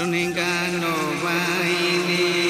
Domingo no va a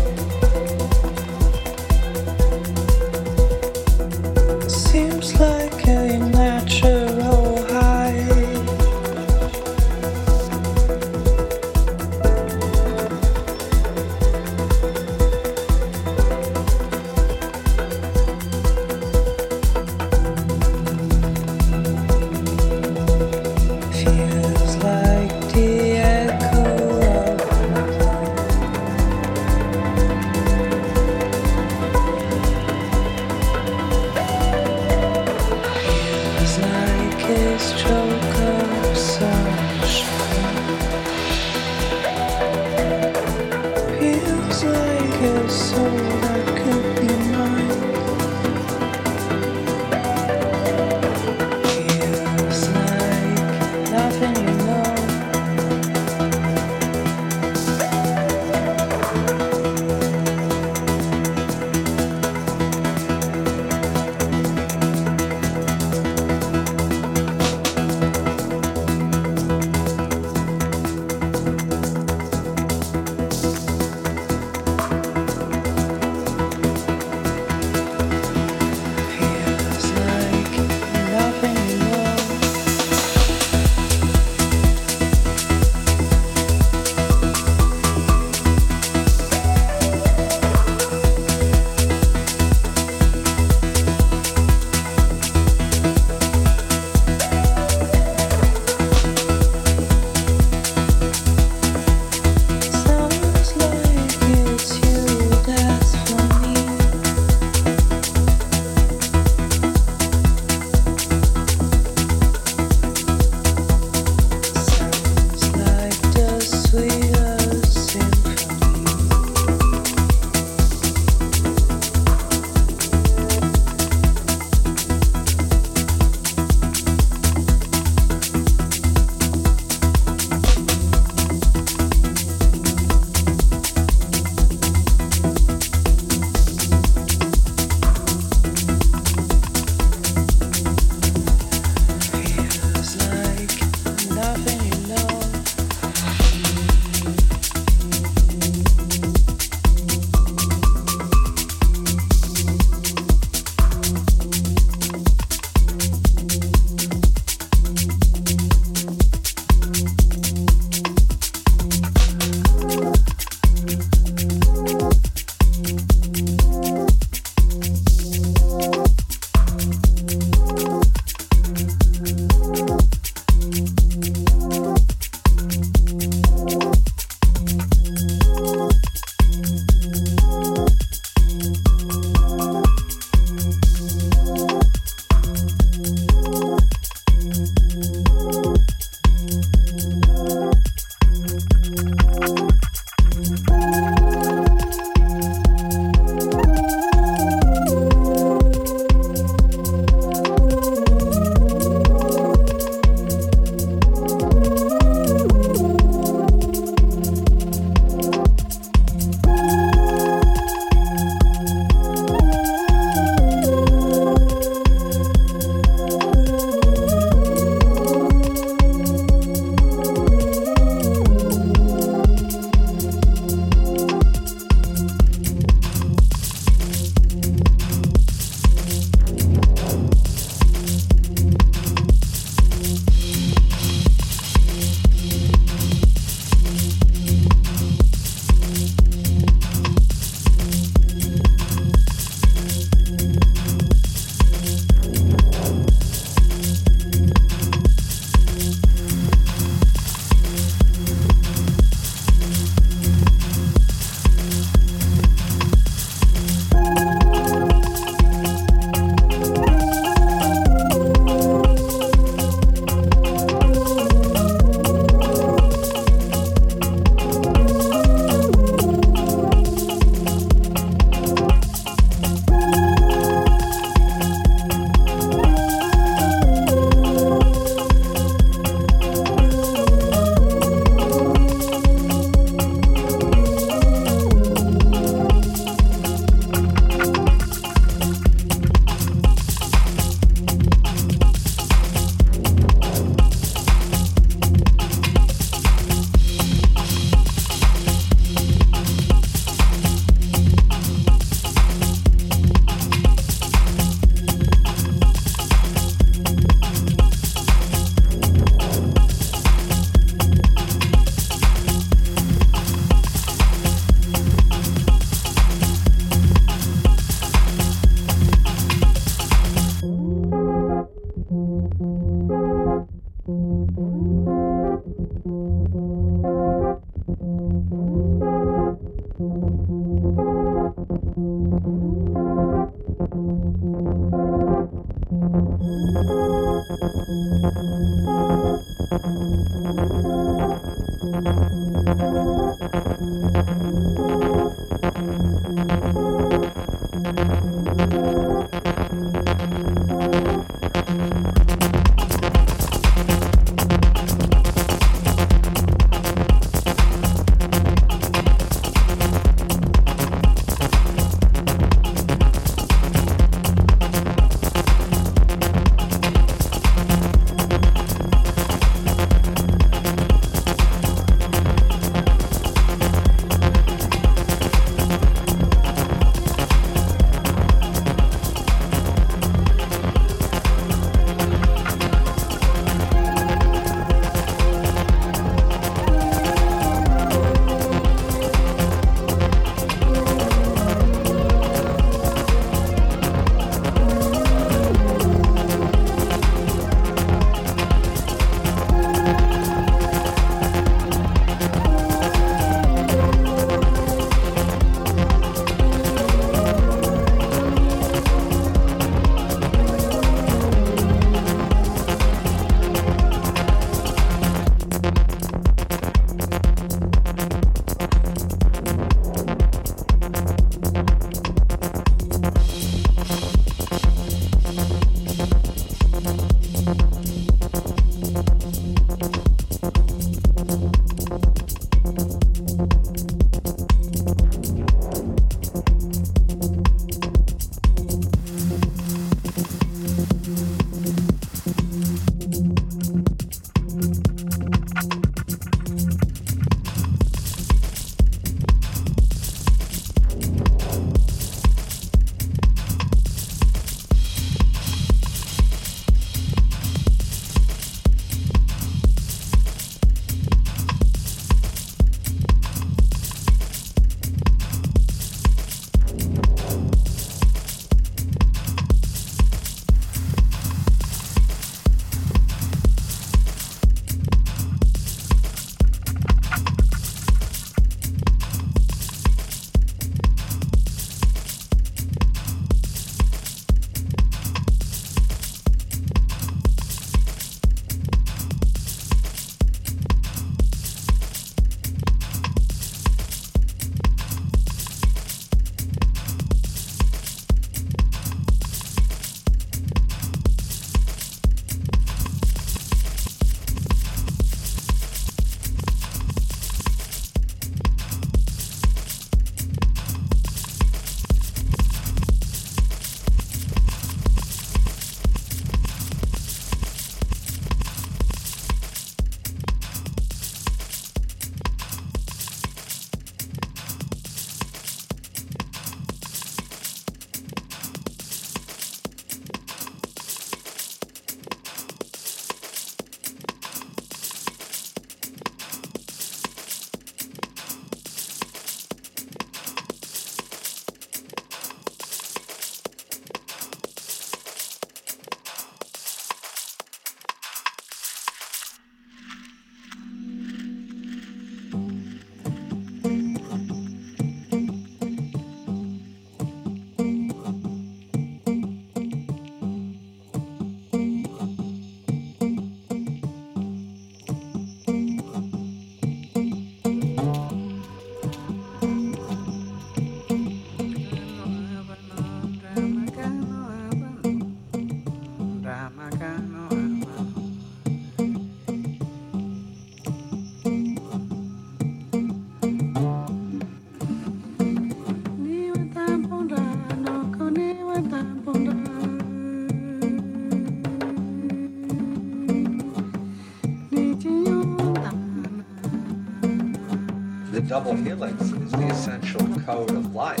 double helix is the essential code of life.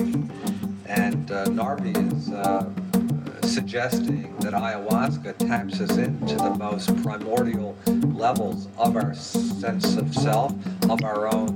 And uh, Narby is uh, suggesting that ayahuasca taps us into the most primordial levels of our sense of self, of our own